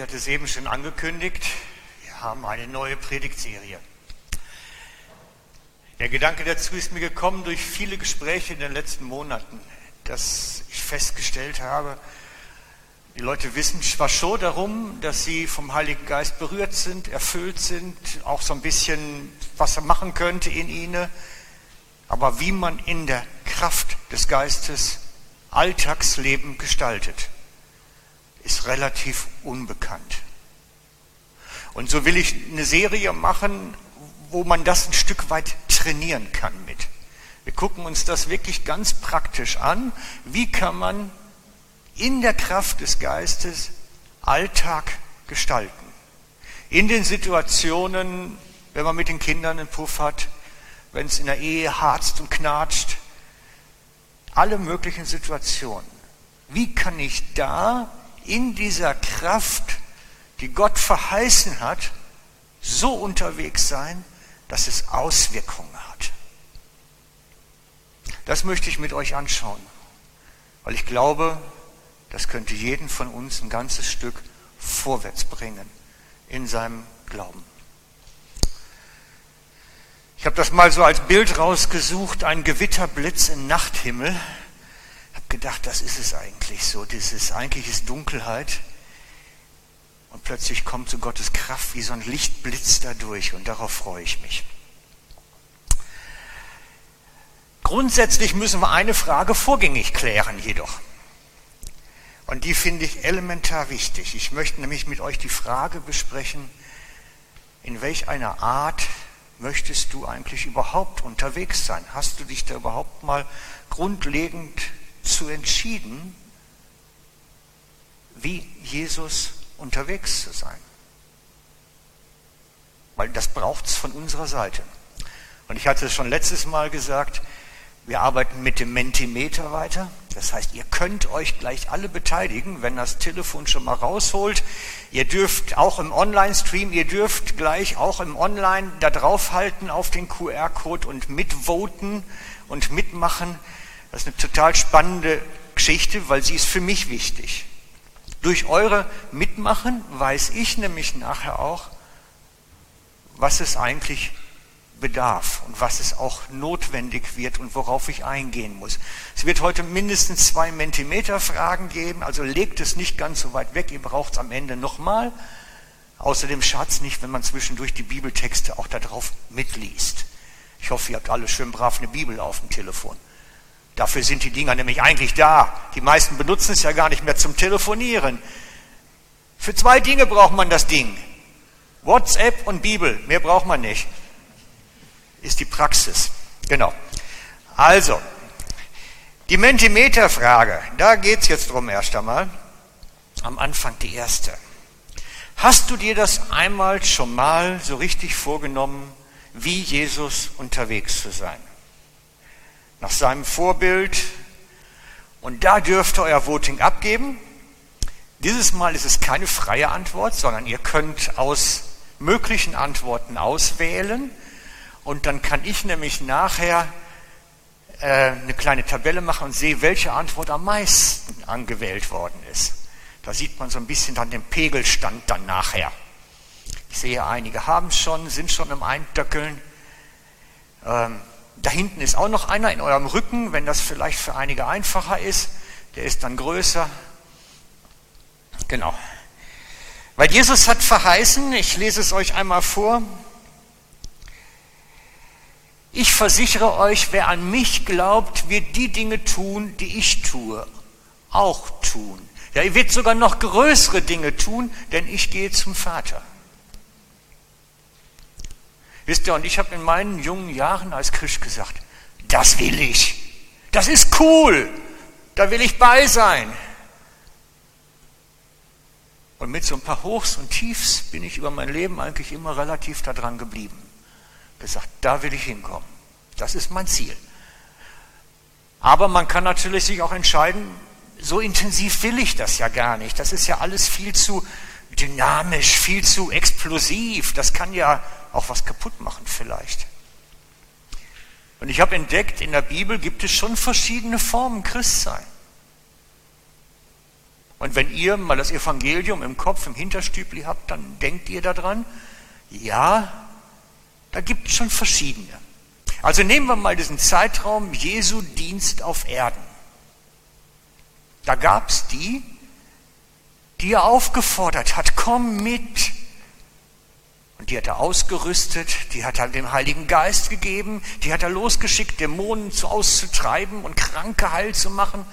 Rudi hat es eben schon angekündigt. Wir haben eine neue Predigtserie. Der Gedanke dazu ist mir gekommen durch viele Gespräche in den letzten Monaten, dass ich festgestellt habe, die Leute wissen zwar schon darum, dass sie vom Heiligen Geist berührt sind, erfüllt sind, auch so ein bisschen, was er machen könnte in ihnen, aber wie man in der Kraft des Geistes Alltagsleben gestaltet, ist relativ unbekannt. Und so will ich eine Serie machen, wo man das ein Stück weit trainieren kann mit. Wir gucken uns das wirklich ganz praktisch an. Wie kann man in der Kraft des Geistes Alltag gestalten? In den Situationen, wenn man mit den Kindern einen Puff hat, wenn es in der Ehe harzt und knatscht, alle möglichen Situationen. Wie kann ich da in dieser Kraft, die Gott verheißen hat, so unterwegs sein, dass es Auswirkungen hat? Das möchte ich mit euch anschauen, weil ich glaube, das könnte jeden von uns ein ganzes Stück vorwärts bringen in seinem Glauben. Ich habe das mal so als Bild rausgesucht, ein Gewitterblitz im Nachthimmel. Gedacht, das ist es eigentlich so, dieses eigentlich ist Dunkelheit. Und plötzlich kommt so Gottes Kraft wie so ein Lichtblitz dadurch und darauf freue ich mich. Grundsätzlich müssen wir eine Frage vorgängig klären jedoch. Und die finde ich elementar wichtig. Ich möchte nämlich mit euch die Frage besprechen, in welch einer Art möchtest du eigentlich überhaupt unterwegs sein? Hast du dich da überhaupt mal grundlegend zu entschieden, wie Jesus unterwegs zu sein? Weil das braucht es von unserer Seite. Und ich hatte es schon letztes Mal gesagt, wir arbeiten mit dem Mentimeter weiter. Das heißt, ihr könnt euch gleich alle beteiligen, wenn das Telefon schon mal rausholt. Ihr dürft auch im Online-Stream, ihr dürft gleich auch im Online da draufhalten auf den QR-Code und mitvoten und mitmachen. Das ist eine total spannende Geschichte, weil sie ist für mich wichtig. Durch eure Mitmachen weiß ich nämlich nachher auch, was es eigentlich bedarf und was es auch notwendig wird und worauf ich eingehen muss. Es wird heute mindestens zwei Mentimeter-Fragen geben, also legt es nicht ganz so weit weg, ihr braucht es am Ende nochmal. Außerdem Schatz nicht, wenn man zwischendurch die Bibeltexte auch darauf mitliest. Ich hoffe, ihr habt alle schön brav eine Bibel auf dem Telefon. Dafür sind die Dinger nämlich eigentlich da. Die meisten benutzen es ja gar nicht mehr zum Telefonieren. Für zwei Dinge braucht man das Ding. WhatsApp und Bibel. Mehr braucht man nicht ist die Praxis. Genau. Also, die Mentimeter-Frage, da geht es jetzt drum erst einmal. Am Anfang die erste. Hast du dir das einmal schon mal so richtig vorgenommen, wie Jesus unterwegs zu sein? Nach seinem Vorbild. Und da dürft ihr euer Voting abgeben. Dieses Mal ist es keine freie Antwort, sondern ihr könnt aus möglichen Antworten auswählen. Und dann kann ich nämlich nachher äh, eine kleine Tabelle machen und sehe, welche Antwort am meisten angewählt worden ist. Da sieht man so ein bisschen dann den Pegelstand dann nachher. Ich sehe, einige haben schon, sind schon im Eindöckeln. Ähm, da hinten ist auch noch einer in eurem Rücken, wenn das vielleicht für einige einfacher ist. Der ist dann größer. Genau. Weil Jesus hat verheißen, ich lese es euch einmal vor, ich versichere euch, wer an mich glaubt, wird die Dinge tun, die ich tue, auch tun. Ja, er wird sogar noch größere Dinge tun, denn ich gehe zum Vater. Wisst ihr, und ich habe in meinen jungen Jahren als Christ gesagt, das will ich. Das ist cool. Da will ich bei sein. Und mit so ein paar Hochs und Tiefs bin ich über mein Leben eigentlich immer relativ daran geblieben gesagt, da will ich hinkommen. Das ist mein Ziel. Aber man kann natürlich sich auch entscheiden, so intensiv will ich das ja gar nicht. Das ist ja alles viel zu dynamisch, viel zu explosiv. Das kann ja auch was kaputt machen vielleicht. Und ich habe entdeckt, in der Bibel gibt es schon verschiedene Formen Christsein. Und wenn ihr mal das Evangelium im Kopf, im Hinterstübli habt, dann denkt ihr daran, ja, da gibt es schon verschiedene. Also nehmen wir mal diesen Zeitraum Jesu Dienst auf Erden. Da gab es die, die er aufgefordert hat, komm mit. Und die hat er ausgerüstet, die hat er dem Heiligen Geist gegeben, die hat er losgeschickt, Dämonen auszutreiben und Kranke heil zu machen.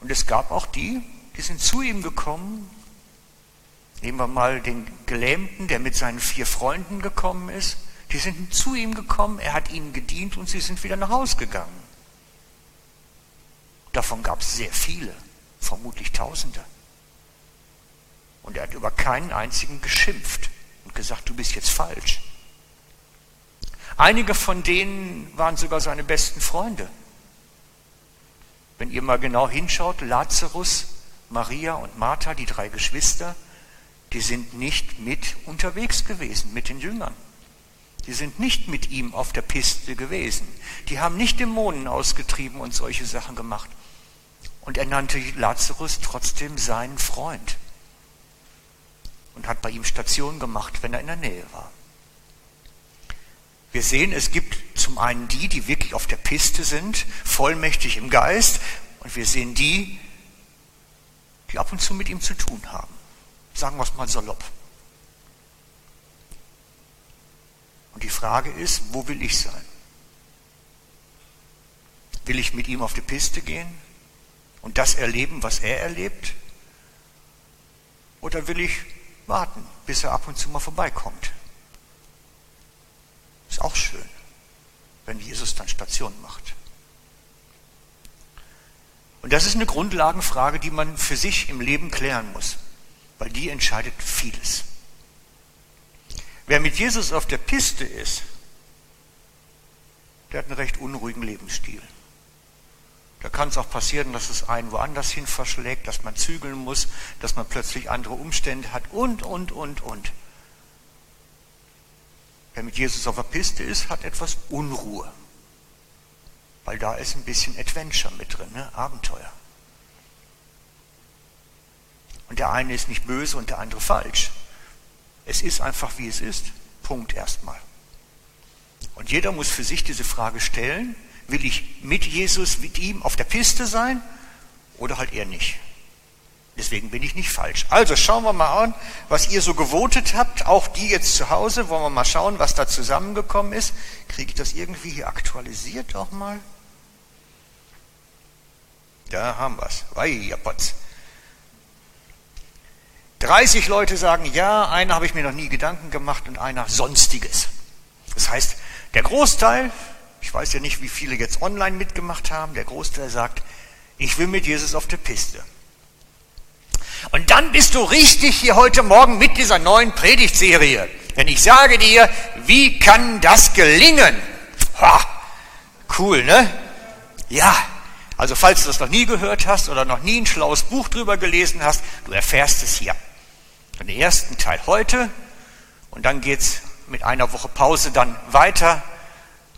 Und es gab auch die, die sind zu ihm gekommen. Nehmen wir mal den Gelähmten, der mit seinen vier Freunden gekommen ist. Die sind zu ihm gekommen, er hat ihnen gedient und sie sind wieder nach Hause gegangen. Davon gab es sehr viele, vermutlich Tausende. Und er hat über keinen einzigen geschimpft und gesagt, du bist jetzt falsch. Einige von denen waren sogar seine besten Freunde. Wenn ihr mal genau hinschaut, Lazarus, Maria und Martha, die drei Geschwister, die sind nicht mit unterwegs gewesen mit den Jüngern. Die sind nicht mit ihm auf der Piste gewesen. Die haben nicht Dämonen ausgetrieben und solche Sachen gemacht. Und er nannte Lazarus trotzdem seinen Freund und hat bei ihm Station gemacht, wenn er in der Nähe war. Wir sehen, es gibt zum einen die, die wirklich auf der Piste sind, vollmächtig im Geist, und wir sehen die, die ab und zu mit ihm zu tun haben. Sagen wir es mal salopp. Und die Frage ist, wo will ich sein? Will ich mit ihm auf die Piste gehen und das erleben, was er erlebt? Oder will ich warten, bis er ab und zu mal vorbeikommt? Ist auch schön, wenn Jesus dann Station macht. Und das ist eine Grundlagenfrage, die man für sich im Leben klären muss, weil die entscheidet vieles. Wer mit Jesus auf der Piste ist, der hat einen recht unruhigen Lebensstil. Da kann es auch passieren, dass es einen woanders hin verschlägt, dass man zügeln muss, dass man plötzlich andere Umstände hat und, und, und, und. Wer mit Jesus auf der Piste ist, hat etwas Unruhe. Weil da ist ein bisschen Adventure mit drin, ne? Abenteuer. Und der eine ist nicht böse und der andere falsch. Es ist einfach, wie es ist. Punkt erstmal. Und jeder muss für sich diese Frage stellen, will ich mit Jesus, mit ihm auf der Piste sein oder halt eher nicht? Deswegen bin ich nicht falsch. Also schauen wir mal an, was ihr so gewotet habt, auch die jetzt zu Hause. Wollen wir mal schauen, was da zusammengekommen ist. Kriege ich das irgendwie hier aktualisiert auch mal? Da haben wir es. 30 Leute sagen ja, einer habe ich mir noch nie Gedanken gemacht und einer sonstiges. Das heißt, der Großteil, ich weiß ja nicht, wie viele jetzt online mitgemacht haben, der Großteil sagt, ich will mit Jesus auf der Piste. Und dann bist du richtig hier heute Morgen mit dieser neuen Predigtserie. Denn ich sage dir, wie kann das gelingen? Ha, cool, ne? Ja, also falls du das noch nie gehört hast oder noch nie ein schlaues Buch drüber gelesen hast, du erfährst es hier. Den ersten Teil heute und dann geht's mit einer Woche Pause dann weiter.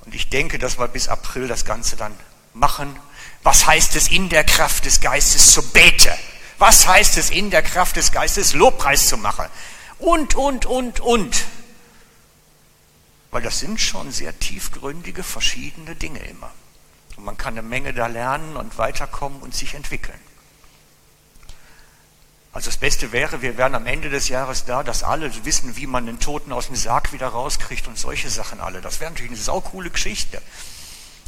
Und ich denke, dass wir bis April das Ganze dann machen. Was heißt es in der Kraft des Geistes zu beten? Was heißt es in der Kraft des Geistes Lobpreis zu machen? Und, und, und, und. Weil das sind schon sehr tiefgründige, verschiedene Dinge immer. Und man kann eine Menge da lernen und weiterkommen und sich entwickeln. Also das Beste wäre, wir wären am Ende des Jahres da, dass alle wissen, wie man den Toten aus dem Sarg wieder rauskriegt und solche Sachen alle. Das wäre natürlich eine saukoole Geschichte.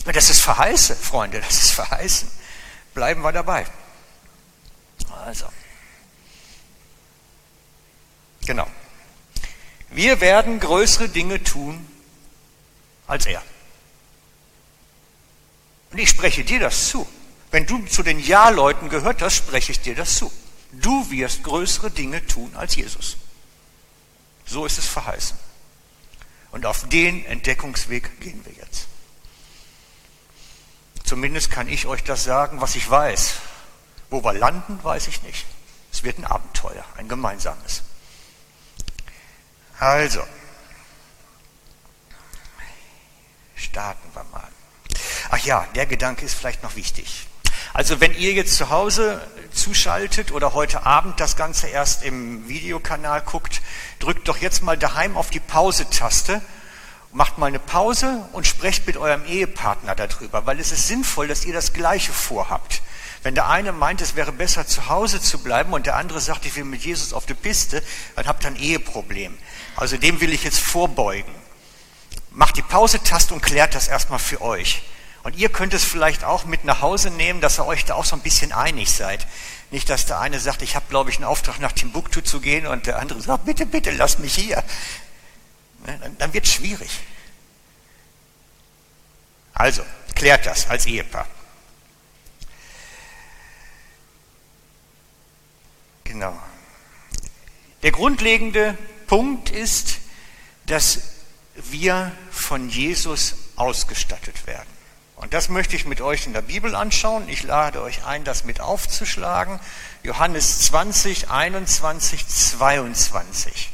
Das ist verheißen, Freunde, das ist verheißen. Bleiben wir dabei. Also. Genau. Wir werden größere Dinge tun als er. Und ich spreche dir das zu. Wenn du zu den Ja-Leuten gehört hast, spreche ich dir das zu. Du wirst größere Dinge tun als Jesus. So ist es verheißen. Und auf den Entdeckungsweg gehen wir jetzt. Zumindest kann ich euch das sagen, was ich weiß. Wo wir landen, weiß ich nicht. Es wird ein Abenteuer, ein gemeinsames. Also, starten wir mal. Ach ja, der Gedanke ist vielleicht noch wichtig. Also wenn ihr jetzt zu Hause zuschaltet oder heute Abend das Ganze erst im Videokanal guckt, drückt doch jetzt mal daheim auf die Pause-Taste, macht mal eine Pause und sprecht mit eurem Ehepartner darüber, weil es ist sinnvoll, dass ihr das Gleiche vorhabt. Wenn der eine meint, es wäre besser zu Hause zu bleiben und der andere sagt, ich will mit Jesus auf die Piste, dann habt ihr ein Eheproblem. Also dem will ich jetzt vorbeugen. Macht die Pause-Taste und klärt das erstmal für euch. Und ihr könnt es vielleicht auch mit nach Hause nehmen, dass ihr euch da auch so ein bisschen einig seid. Nicht, dass der eine sagt, ich habe, glaube ich, einen Auftrag nach Timbuktu zu gehen und der andere sagt, bitte, bitte, lass mich hier. Ne, dann, dann wird es schwierig. Also, klärt das als Ehepaar. Genau. Der grundlegende Punkt ist, dass wir von Jesus ausgestattet werden. Und das möchte ich mit euch in der Bibel anschauen. Ich lade euch ein, das mit aufzuschlagen. Johannes 20, 21, 22.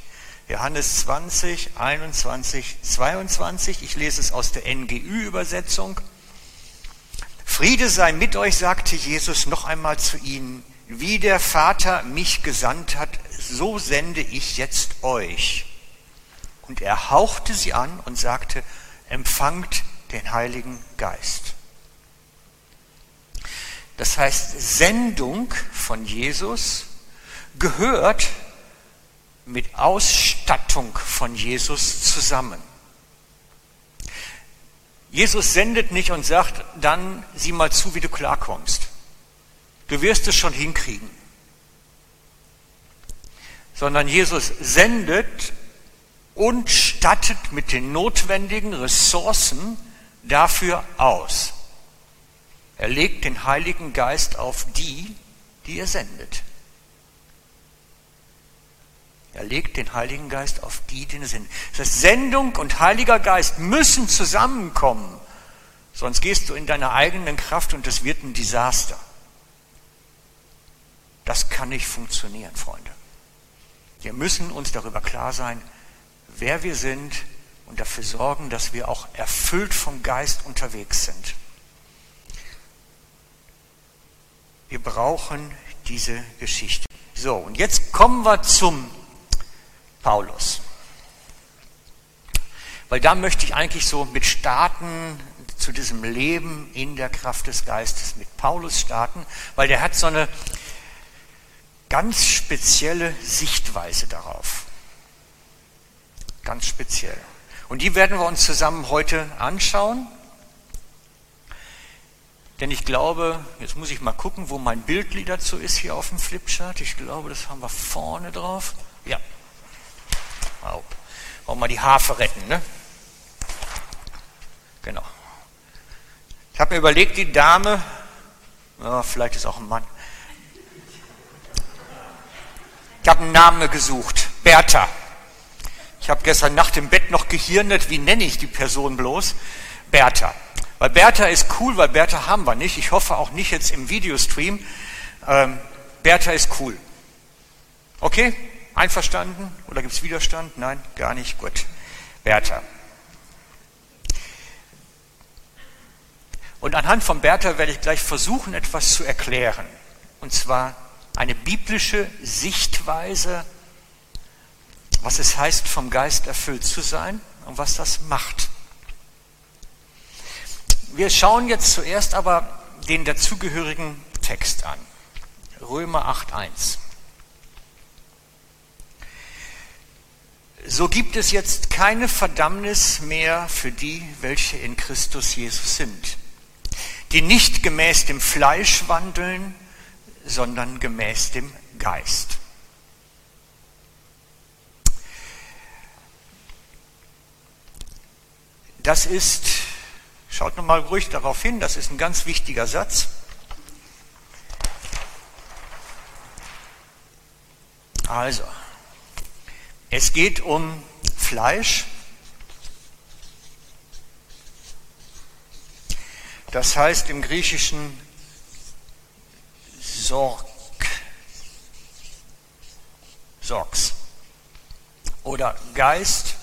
Johannes 20, 21, 22. Ich lese es aus der NGÜ-Übersetzung. Friede sei mit euch, sagte Jesus noch einmal zu ihnen. Wie der Vater mich gesandt hat, so sende ich jetzt euch. Und er hauchte sie an und sagte, empfangt den Heiligen Geist. Das heißt, Sendung von Jesus gehört mit Ausstattung von Jesus zusammen. Jesus sendet nicht und sagt, dann sieh mal zu, wie du klarkommst. Du wirst es schon hinkriegen. Sondern Jesus sendet und stattet mit den notwendigen Ressourcen dafür aus. Er legt den Heiligen Geist auf die, die er sendet. Er legt den Heiligen Geist auf die, die er sendet. Das heißt, Sendung und Heiliger Geist müssen zusammenkommen, sonst gehst du in deiner eigenen Kraft und es wird ein Desaster. Das kann nicht funktionieren, Freunde. Wir müssen uns darüber klar sein, wer wir sind und dafür sorgen, dass wir auch erfüllt vom Geist unterwegs sind. Wir brauchen diese Geschichte. So, und jetzt kommen wir zum Paulus. Weil da möchte ich eigentlich so mit starten zu diesem Leben in der Kraft des Geistes mit Paulus starten, weil der hat so eine ganz spezielle Sichtweise darauf. Ganz speziell. Und die werden wir uns zusammen heute anschauen. Denn ich glaube, jetzt muss ich mal gucken, wo mein Bildlied dazu ist hier auf dem Flipchart. Ich glaube, das haben wir vorne drauf. Ja. Wow. Wollen wir die Harfe retten, ne? Genau. Ich habe mir überlegt, die Dame, ja, vielleicht ist auch ein Mann, Ich habe einen Namen gesucht, Bertha. Ich habe gestern Nacht im Bett noch gehirnet, wie nenne ich die Person bloß? Bertha. Weil Bertha ist cool, weil Bertha haben wir nicht. Ich hoffe auch nicht jetzt im Videostream. Ähm, Bertha ist cool. Okay? Einverstanden? Oder gibt es Widerstand? Nein, gar nicht. Gut. Bertha. Und anhand von Bertha werde ich gleich versuchen, etwas zu erklären. Und zwar eine biblische Sichtweise, was es heißt, vom Geist erfüllt zu sein und was das macht. Wir schauen jetzt zuerst aber den dazugehörigen Text an. Römer 8.1. So gibt es jetzt keine Verdammnis mehr für die, welche in Christus Jesus sind, die nicht gemäß dem Fleisch wandeln, sondern gemäß dem Geist. Das ist, schaut nochmal ruhig darauf hin, das ist ein ganz wichtiger Satz. Also, es geht um Fleisch. Das heißt im Griechischen Sorg. Sorgs. Oder Geist,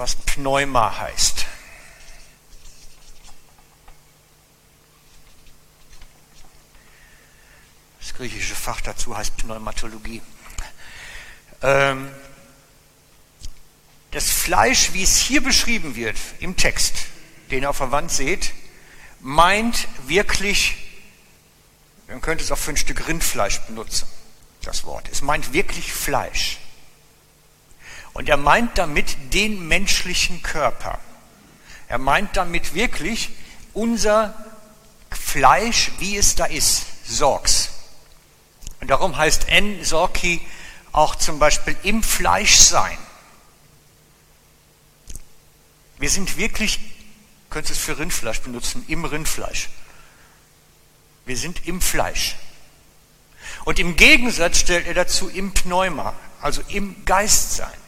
was Pneuma heißt. Das griechische Fach dazu heißt Pneumatologie. Ähm, das Fleisch, wie es hier beschrieben wird im Text, den ihr auf der Wand seht, meint wirklich, man könnte es auch für ein Stück Rindfleisch benutzen, das Wort. Es meint wirklich Fleisch. Und er meint damit den menschlichen Körper. Er meint damit wirklich unser Fleisch, wie es da ist, Sorgs. Und darum heißt En Sorki auch zum Beispiel im Fleisch sein. Wir sind wirklich, könntest es für Rindfleisch benutzen, im Rindfleisch. Wir sind im Fleisch. Und im Gegensatz stellt er dazu im Pneuma, also im Geist sein.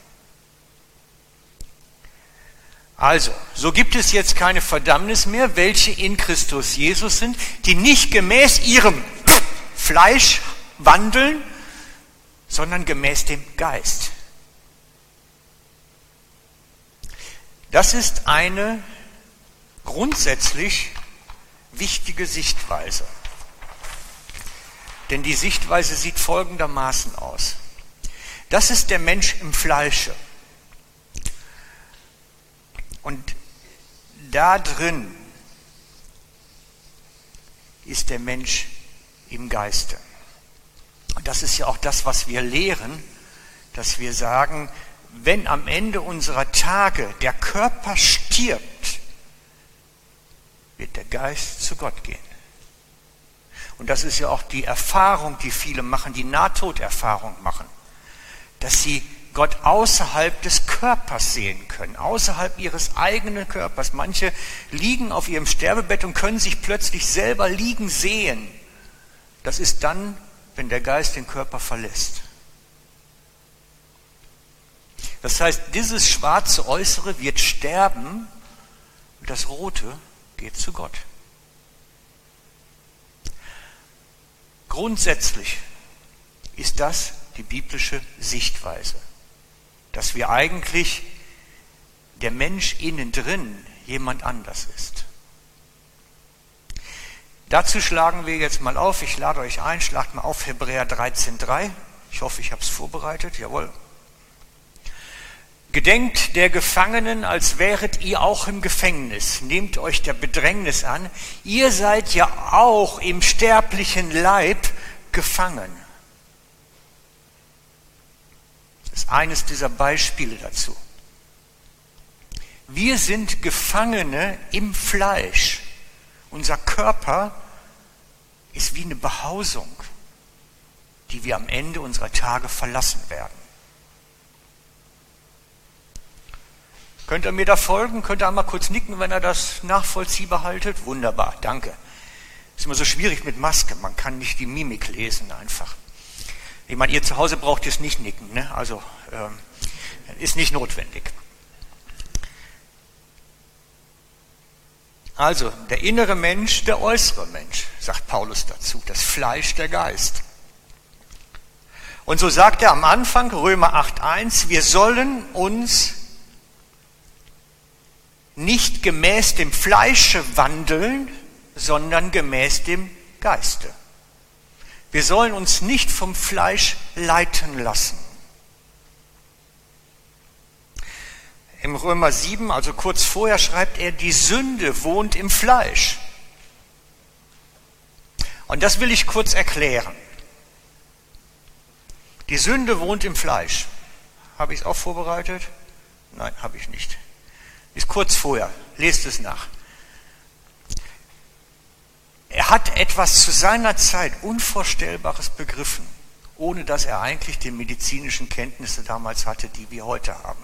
Also, so gibt es jetzt keine Verdammnis mehr, welche in Christus Jesus sind, die nicht gemäß ihrem Fleisch wandeln, sondern gemäß dem Geist. Das ist eine grundsätzlich wichtige Sichtweise. Denn die Sichtweise sieht folgendermaßen aus. Das ist der Mensch im Fleische. Und da drin ist der Mensch im Geiste. Und das ist ja auch das, was wir lehren, dass wir sagen, wenn am Ende unserer Tage der Körper stirbt, wird der Geist zu Gott gehen. Und das ist ja auch die Erfahrung, die viele machen, die Nahtoderfahrung machen, dass sie Gott außerhalb des Körpers sehen können, außerhalb ihres eigenen Körpers. Manche liegen auf ihrem Sterbebett und können sich plötzlich selber liegen sehen. Das ist dann, wenn der Geist den Körper verlässt. Das heißt, dieses schwarze Äußere wird sterben und das Rote geht zu Gott. Grundsätzlich ist das die biblische Sichtweise dass wir eigentlich der Mensch innen drin jemand anders ist. Dazu schlagen wir jetzt mal auf, ich lade euch ein, schlagt mal auf Hebräer 13.3. Ich hoffe, ich habe es vorbereitet, jawohl. Gedenkt der Gefangenen, als wäret ihr auch im Gefängnis. Nehmt euch der Bedrängnis an. Ihr seid ja auch im sterblichen Leib gefangen. Das ist eines dieser Beispiele dazu. Wir sind Gefangene im Fleisch. Unser Körper ist wie eine Behausung, die wir am Ende unserer Tage verlassen werden. Könnt ihr mir da folgen? Könnt ihr einmal kurz nicken, wenn ihr das nachvollziehbar haltet? Wunderbar, danke. Ist immer so schwierig mit Maske, man kann nicht die Mimik lesen einfach. Ich meine, ihr zu Hause braucht es nicht nicken, ne? also ähm, ist nicht notwendig. Also der innere Mensch, der äußere Mensch, sagt Paulus dazu, das Fleisch, der Geist. Und so sagt er am Anfang, Römer 8.1, wir sollen uns nicht gemäß dem Fleische wandeln, sondern gemäß dem Geiste. Wir sollen uns nicht vom Fleisch leiten lassen. Im Römer 7, also kurz vorher, schreibt er, die Sünde wohnt im Fleisch. Und das will ich kurz erklären. Die Sünde wohnt im Fleisch. Habe ich es auch vorbereitet? Nein, habe ich nicht. Ist kurz vorher. Lest es nach. Er hat etwas zu seiner Zeit Unvorstellbares begriffen, ohne dass er eigentlich die medizinischen Kenntnisse damals hatte, die wir heute haben.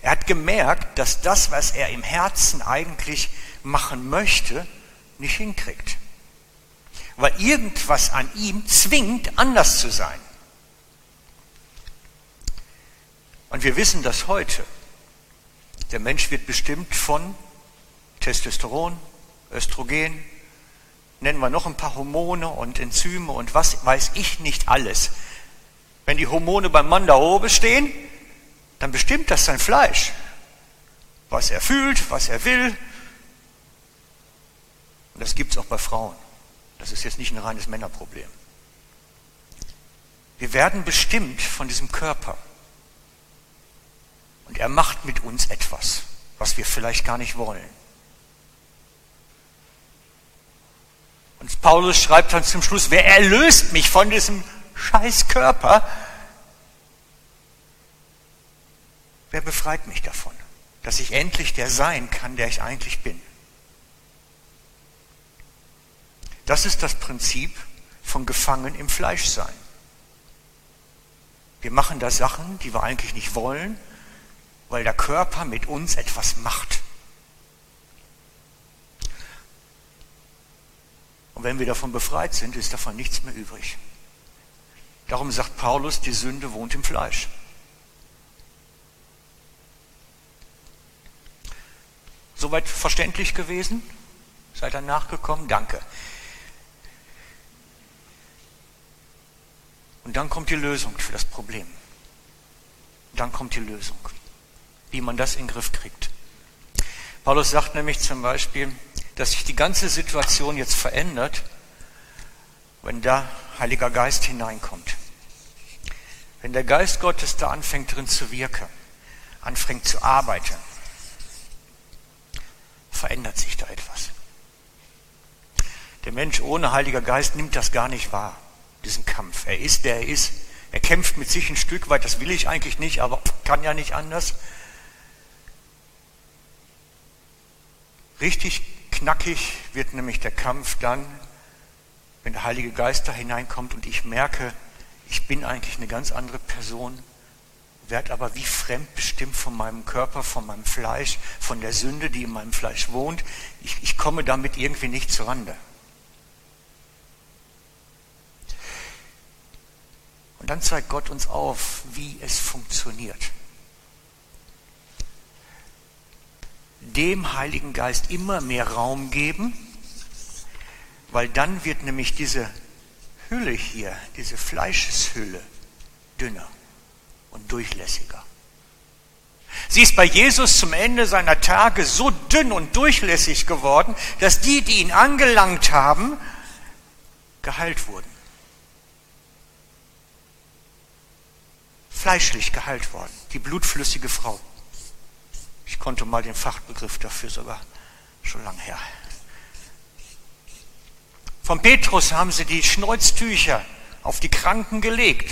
Er hat gemerkt, dass das, was er im Herzen eigentlich machen möchte, nicht hinkriegt. Weil irgendwas an ihm zwingt, anders zu sein. Und wir wissen das heute. Der Mensch wird bestimmt von Testosteron, Östrogen, nennen wir noch ein paar Hormone und Enzyme und was weiß ich nicht alles. Wenn die Hormone beim Mann da oben stehen, dann bestimmt das sein Fleisch. Was er fühlt, was er will. Und das gibt es auch bei Frauen. Das ist jetzt nicht ein reines Männerproblem. Wir werden bestimmt von diesem Körper. Und er macht mit uns etwas, was wir vielleicht gar nicht wollen. Und Paulus schreibt dann zum Schluss, wer erlöst mich von diesem scheiß Körper? Wer befreit mich davon, dass ich endlich der sein kann, der ich eigentlich bin? Das ist das Prinzip von gefangen im Fleischsein. Wir machen da Sachen, die wir eigentlich nicht wollen, weil der Körper mit uns etwas macht. Und wenn wir davon befreit sind, ist davon nichts mehr übrig. Darum sagt Paulus, die Sünde wohnt im Fleisch. Soweit verständlich gewesen? Seid ihr nachgekommen? Danke. Und dann kommt die Lösung für das Problem. Dann kommt die Lösung, wie man das in den Griff kriegt. Paulus sagt nämlich zum Beispiel, dass sich die ganze Situation jetzt verändert, wenn da Heiliger Geist hineinkommt. Wenn der Geist Gottes da anfängt drin zu wirken, anfängt zu arbeiten, verändert sich da etwas. Der Mensch ohne Heiliger Geist nimmt das gar nicht wahr diesen Kampf. Er ist, der er ist. Er kämpft mit sich ein Stück weit, das will ich eigentlich nicht, aber kann ja nicht anders. Richtig knackig wird nämlich der Kampf dann, wenn der Heilige Geist da hineinkommt und ich merke, ich bin eigentlich eine ganz andere Person, werde aber wie fremdbestimmt von meinem Körper, von meinem Fleisch, von der Sünde, die in meinem Fleisch wohnt. Ich, ich komme damit irgendwie nicht zurande. Und dann zeigt Gott uns auf, wie es funktioniert. Dem Heiligen Geist immer mehr Raum geben, weil dann wird nämlich diese Hülle hier, diese Fleischeshülle, dünner und durchlässiger. Sie ist bei Jesus zum Ende seiner Tage so dünn und durchlässig geworden, dass die, die ihn angelangt haben, geheilt wurden. fleischlich geheilt worden, die blutflüssige Frau. Ich konnte mal den Fachbegriff dafür sogar schon lang her. Von Petrus haben sie die Schneuztücher auf die Kranken gelegt,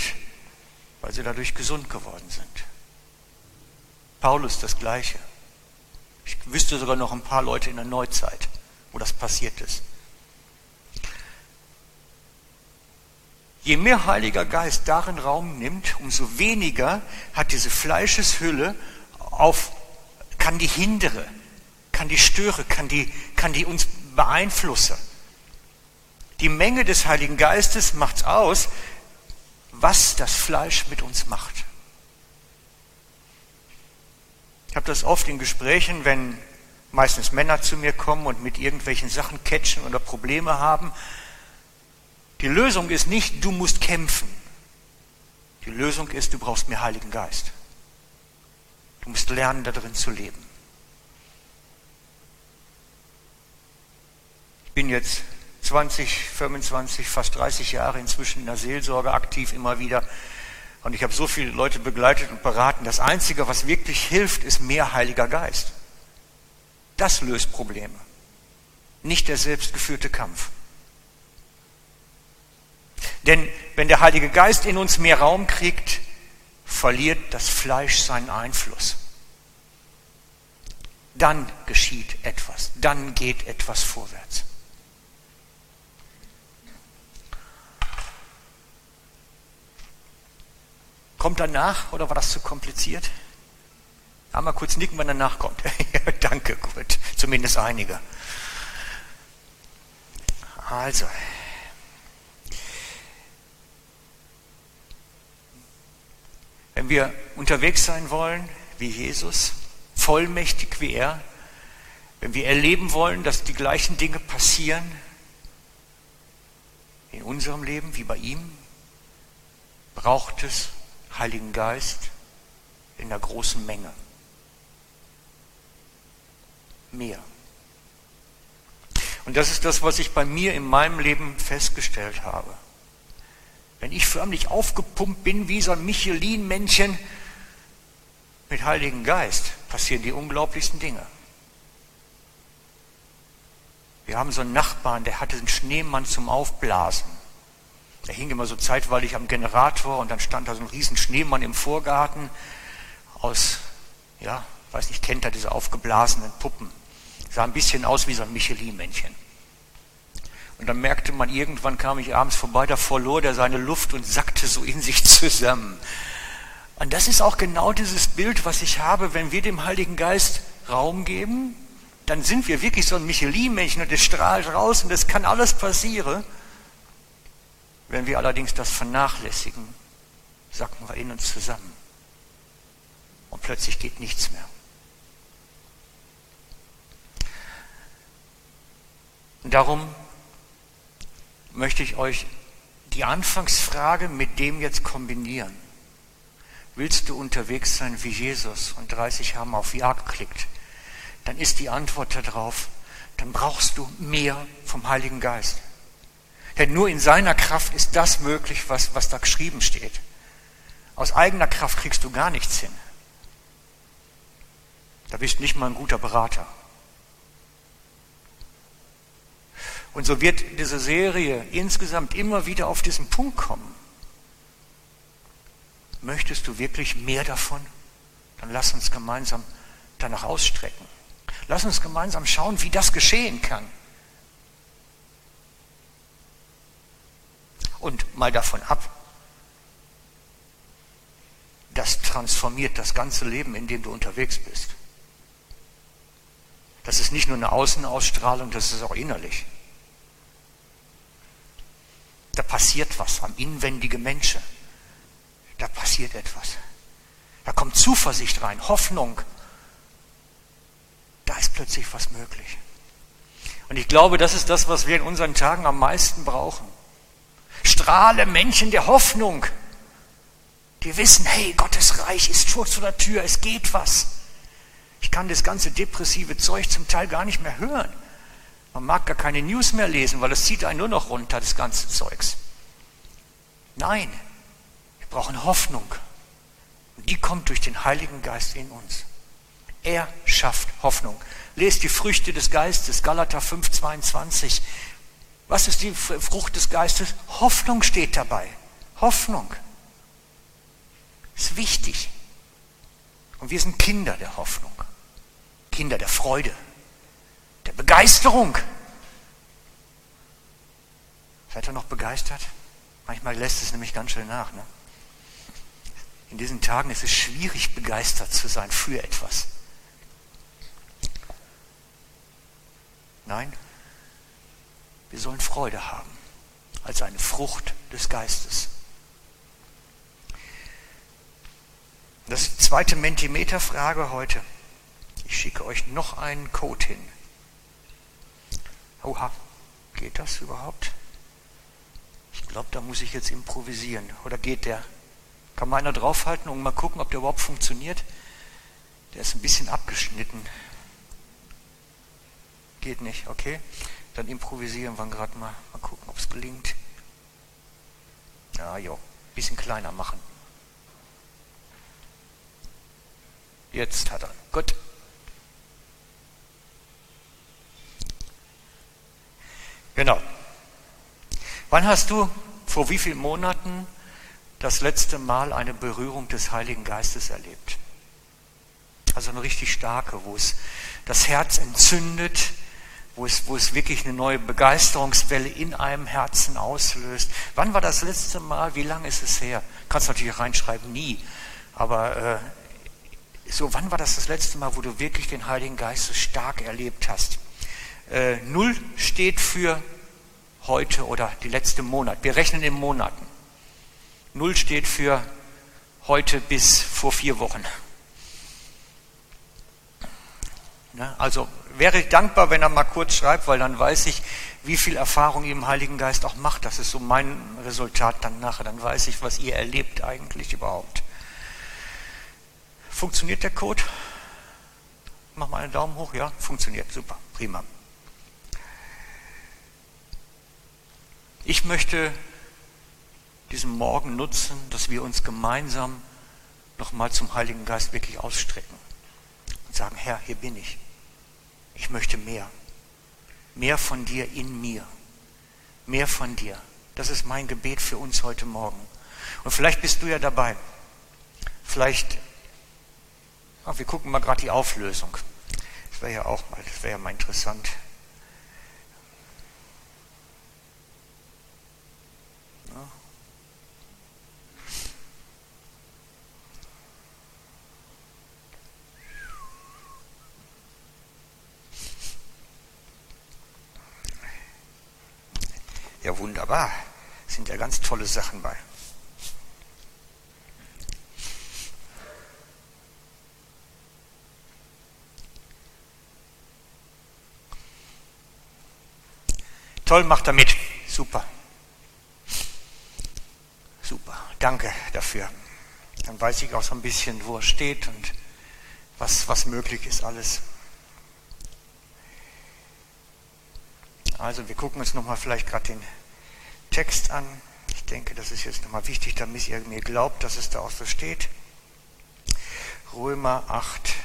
weil sie dadurch gesund geworden sind. Paulus das Gleiche. Ich wüsste sogar noch ein paar Leute in der Neuzeit, wo das passiert ist. Je mehr Heiliger Geist darin Raum nimmt, umso weniger hat diese Fleischeshülle auf, kann die hindere, kann die störe, kann die, kann die uns beeinflussen. Die Menge des Heiligen Geistes macht aus, was das Fleisch mit uns macht. Ich habe das oft in Gesprächen, wenn meistens Männer zu mir kommen und mit irgendwelchen Sachen catchen oder Probleme haben, die Lösung ist nicht, du musst kämpfen. Die Lösung ist, du brauchst mehr Heiligen Geist. Du musst lernen, da drin zu leben. Ich bin jetzt 20, 25, fast 30 Jahre inzwischen in der Seelsorge aktiv immer wieder. Und ich habe so viele Leute begleitet und beraten. Das Einzige, was wirklich hilft, ist mehr Heiliger Geist. Das löst Probleme. Nicht der selbstgeführte Kampf. Denn wenn der Heilige Geist in uns mehr Raum kriegt, verliert das Fleisch seinen Einfluss. Dann geschieht etwas, dann geht etwas vorwärts. Kommt danach oder war das zu kompliziert? Einmal kurz nicken, wenn danach kommt. Danke, gut. Zumindest einige. Also, Wenn wir unterwegs sein wollen wie Jesus, vollmächtig wie er, wenn wir erleben wollen, dass die gleichen Dinge passieren in unserem Leben wie bei ihm, braucht es Heiligen Geist in der großen Menge. Mehr. Und das ist das, was ich bei mir in meinem Leben festgestellt habe. wenn ich förmlich aufgepumpt bin wie so ein Michelin-Männchen mit Heiligen Geist, passieren die unglaublichsten Dinge. Wir haben so einen Nachbarn, der hatte einen Schneemann zum Aufblasen. Der hing immer so zeitweilig am Generator und dann stand da so ein riesen Schneemann im Vorgarten aus, ja, weiß nicht, kennt er diese aufgeblasenen Puppen. Sah ein bisschen aus wie so ein Michelin-Männchen. Und dann merkte man, irgendwann kam ich abends vorbei, da verlor der seine Luft und sackte so in sich zusammen. Und das ist auch genau dieses Bild, was ich habe, wenn wir dem Heiligen Geist Raum geben, dann sind wir wirklich so ein Michelin-Männchen und es strahlt raus und es kann alles passieren. Wenn wir allerdings das vernachlässigen, sacken wir in uns zusammen. Und plötzlich geht nichts mehr. Und darum möchte ich euch die Anfangsfrage mit dem jetzt kombinieren. Willst du unterwegs sein wie Jesus und 30 haben auf Ja geklickt? Dann ist die Antwort darauf, dann brauchst du mehr vom Heiligen Geist. Denn nur in seiner Kraft ist das möglich, was, was da geschrieben steht. Aus eigener Kraft kriegst du gar nichts hin. Da bist nicht mal ein guter Berater. Und so wird diese Serie insgesamt immer wieder auf diesen Punkt kommen. Möchtest du wirklich mehr davon? Dann lass uns gemeinsam danach ausstrecken. Lass uns gemeinsam schauen, wie das geschehen kann. Und mal davon ab, das transformiert das ganze Leben, in dem du unterwegs bist. Das ist nicht nur eine Außenausstrahlung, das ist auch innerlich. Da passiert was am inwendigen Menschen. Da passiert etwas. Da kommt Zuversicht rein, Hoffnung. Da ist plötzlich was möglich. Und ich glaube, das ist das, was wir in unseren Tagen am meisten brauchen. Strahle Menschen der Hoffnung, die wissen, hey, Gottes Reich ist vor der Tür, es geht was. Ich kann das ganze depressive Zeug zum Teil gar nicht mehr hören. Man mag gar keine News mehr lesen, weil es zieht einen nur noch runter, das ganze Zeugs. Nein, brauchen Hoffnung. Und die kommt durch den Heiligen Geist in uns. Er schafft Hoffnung. Lest die Früchte des Geistes, Galater 5, 22. Was ist die Frucht des Geistes? Hoffnung steht dabei. Hoffnung. Ist wichtig. Und wir sind Kinder der Hoffnung. Kinder der Freude der Begeisterung. Seid ihr noch begeistert? Manchmal lässt es nämlich ganz schön nach. Ne? In diesen Tagen ist es schwierig, begeistert zu sein für etwas. Nein, wir sollen Freude haben als eine Frucht des Geistes. Das ist die zweite Mentimeter-Frage heute. Ich schicke euch noch einen Code hin. Oha, geht das überhaupt? Ich glaube, da muss ich jetzt improvisieren. Oder geht der? Kann mal einer draufhalten und mal gucken, ob der überhaupt funktioniert? Der ist ein bisschen abgeschnitten. Geht nicht, okay? Dann improvisieren wir gerade mal. Mal gucken, ob es gelingt. Ja, jo, bisschen kleiner machen. Jetzt hat er. Gut. Genau. Wann hast du vor wie vielen Monaten das letzte Mal eine Berührung des Heiligen Geistes erlebt? Also eine richtig starke, wo es das Herz entzündet, wo es, wo es wirklich eine neue Begeisterungswelle in einem Herzen auslöst. Wann war das letzte Mal? Wie lange ist es her? Kannst natürlich reinschreiben, nie. Aber äh, so, wann war das das letzte Mal, wo du wirklich den Heiligen Geist so stark erlebt hast? Äh, Null steht für heute oder die letzte Monat. Wir rechnen in Monaten. Null steht für heute bis vor vier Wochen. Ne? Also wäre ich dankbar, wenn er mal kurz schreibt, weil dann weiß ich, wie viel Erfahrung ihr im Heiligen Geist auch macht. Das ist so mein Resultat dann nachher. Dann weiß ich, was ihr erlebt eigentlich überhaupt. Funktioniert der Code? Mach mal einen Daumen hoch, ja? Funktioniert, super, prima. Ich möchte diesen Morgen nutzen, dass wir uns gemeinsam nochmal zum Heiligen Geist wirklich ausstrecken und sagen, Herr, hier bin ich. Ich möchte mehr. Mehr von dir in mir. Mehr von dir. Das ist mein Gebet für uns heute Morgen. Und vielleicht bist du ja dabei. Vielleicht, ach, wir gucken mal gerade die Auflösung. Das wäre ja auch mal, das wäre ja mal interessant. Ja, wunderbar. Sind ja ganz tolle Sachen bei. Toll, macht er mit. Super. Super. Danke dafür. Dann weiß ich auch so ein bisschen, wo er steht und was, was möglich ist alles. Also wir gucken uns nochmal vielleicht gerade den Text an. Ich denke, das ist jetzt nochmal wichtig, damit ihr mir glaubt, dass es da auch so steht. Römer 8.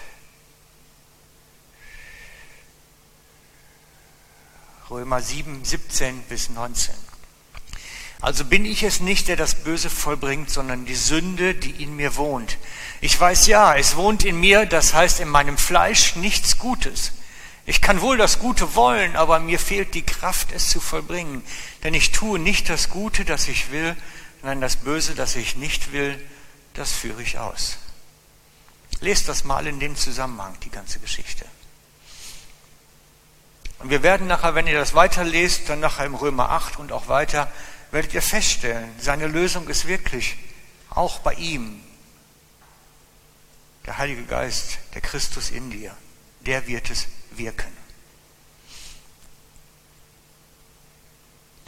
Römer 7, 17 bis 19. Also bin ich es nicht, der das Böse vollbringt, sondern die Sünde, die in mir wohnt. Ich weiß ja, es wohnt in mir, das heißt in meinem Fleisch nichts Gutes. Ich kann wohl das Gute wollen, aber mir fehlt die Kraft, es zu vollbringen. Denn ich tue nicht das Gute, das ich will, sondern das Böse, das ich nicht will, das führe ich aus. Lest das mal in dem Zusammenhang, die ganze Geschichte. Und wir werden nachher, wenn ihr das weiterlest, dann nachher im Römer 8 und auch weiter, werdet ihr feststellen, seine Lösung ist wirklich auch bei ihm. Der Heilige Geist, der Christus in dir, der wird es wirken.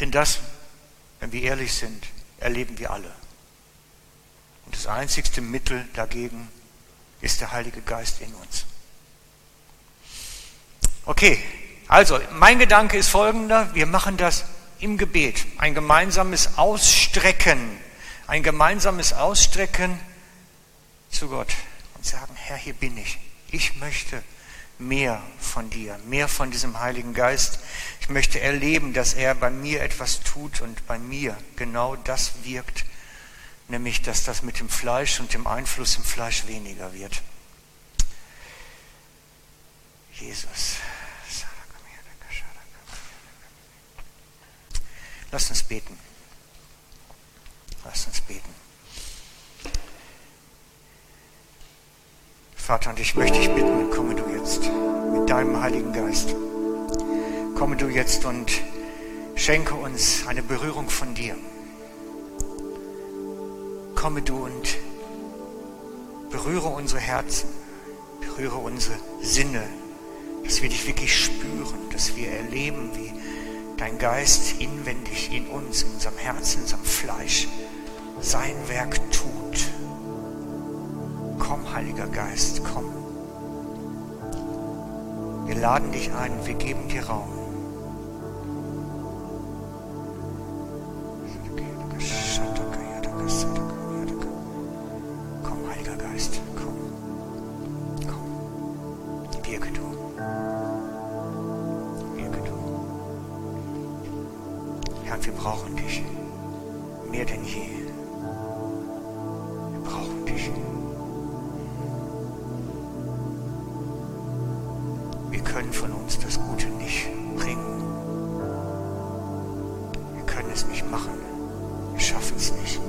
Denn das, wenn wir ehrlich sind, erleben wir alle. Und das einzigste Mittel dagegen ist der Heilige Geist in uns. Okay, also mein Gedanke ist folgender, wir machen das im Gebet, ein gemeinsames Ausstrecken, ein gemeinsames Ausstrecken zu Gott und sagen, Herr, hier bin ich. Ich möchte mehr von dir, mehr von diesem Heiligen Geist. Ich möchte erleben, dass er bei mir etwas tut und bei mir genau das wirkt, nämlich dass das mit dem Fleisch und dem Einfluss im Fleisch weniger wird. Jesus. Lass uns beten. Lass uns beten. Vater, und ich möchte dich bitten, komme du jetzt mit deinem Heiligen Geist. Komme du jetzt und schenke uns eine Berührung von dir. Komme du und berühre unsere Herzen, berühre unsere Sinne, dass wir dich wirklich spüren, dass wir erleben, wie dein Geist inwendig in uns, in unserem Herzen, in unserem Fleisch sein Werk tut. Komm, Heiliger Geist, komm. Wir laden dich ein, wir geben dir Raum. Komm, Heiliger Geist, komm. Komm. Du. Wirke du. Herr, wir brauchen dich. Mehr denn je. Wir brauchen dich. Uns das Gute nicht bringen. Wir können es nicht machen. Wir schaffen es nicht.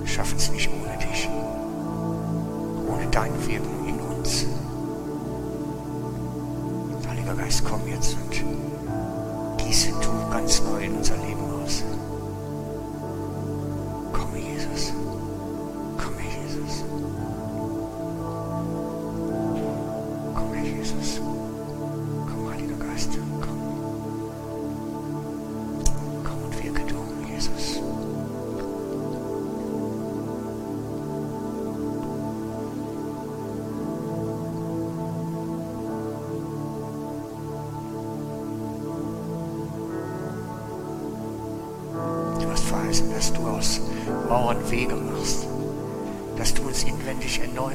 Wir schaffen es nicht ohne dich. Ohne dein Wirken in uns. Heiliger Geist, komm jetzt und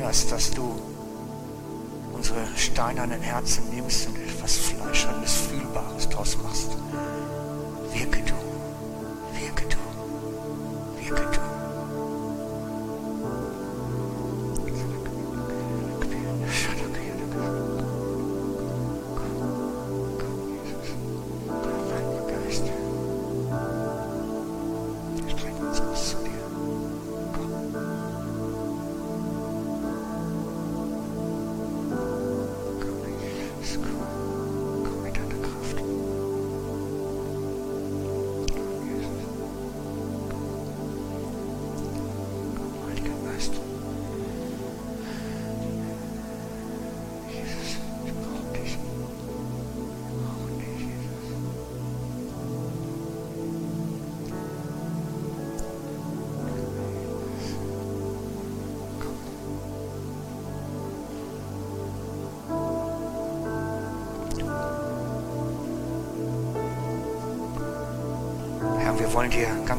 erneuerst, dass du unsere steinernen Herzen nimmst und etwas Fleischernes, Fühlbares draus machst. Wirke du, wirke du, wirke du.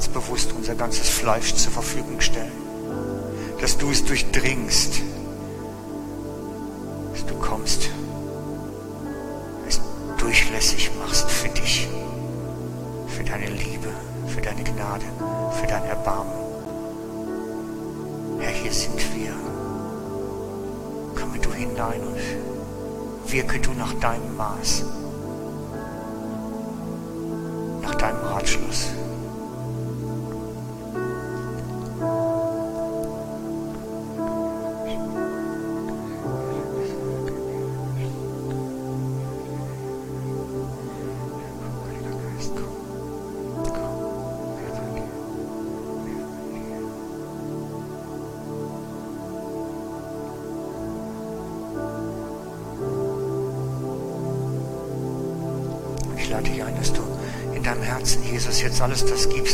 Ganz bewusst unser ganzes Fleisch zur Verfügung stellen, dass du es durchdringst, dass du kommst, es durchlässig machst für dich, für deine Liebe, für deine Gnade, für dein Erbarmen. Herr, hier sind wir. Komme du hinein und wirke du nach deinem Maß, jetzt alles das gibst,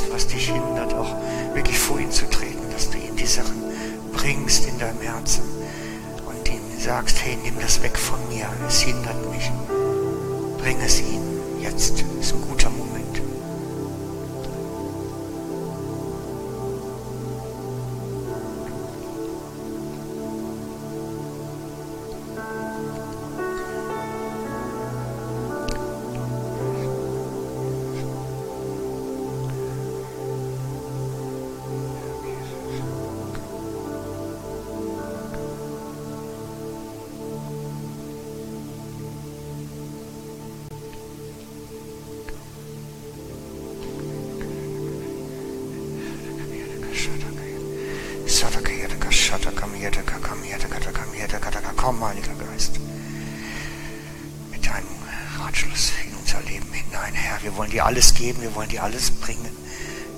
dir alles geben, wir wollen dir alles bringen.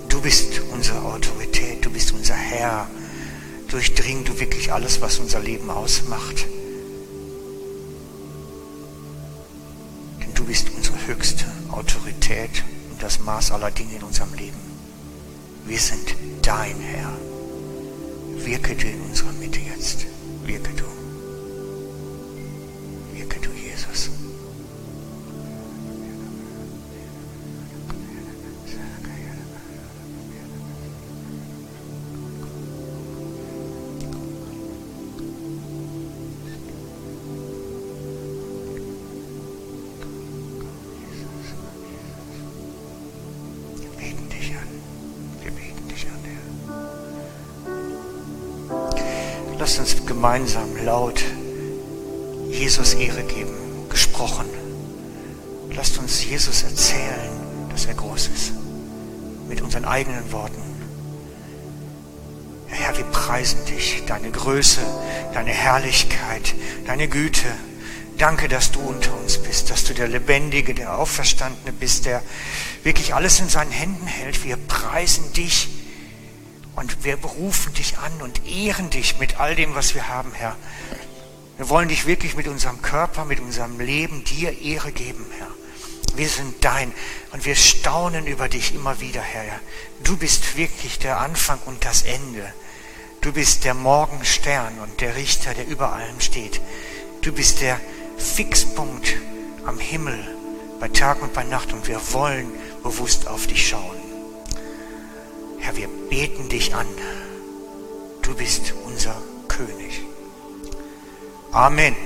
Du bist unsere Autorität, du bist unser Herr. Durchdring du wirklich alles, was unser Leben ausmacht. Denn du bist unsere höchste Autorität und das Maß aller Dinge in unserem Leben. Wir sind gemeinsam laut Jesus Ehre geben, gesprochen. Lasst uns Jesus erzählen, dass er groß ist, mit unseren eigenen Worten. Herr, wir preisen dich, deine Größe, deine Herrlichkeit, deine Güte. Danke, dass du unter uns bist, dass du der Lebendige, der Auferstandene bist, der wirklich alles in seinen Händen hält. Wir preisen dich und wir berufen dich an und ehren dich mit all dem, was wir haben, Herr. Wir wollen dich wirklich mit unserem Körper, mit unserem Leben dir Ehre geben, Herr. Wir sind dein und wir staunen über dich immer wieder, Herr. Du bist wirklich der Anfang und das Ende. Du bist der Morgenstern und der Richter, der über allem steht. Du bist der Fixpunkt am Himmel bei Tag und bei Nacht und wir wollen bewusst auf dich schauen. Herr, wir beten dich an. Du bist unser König. Amen.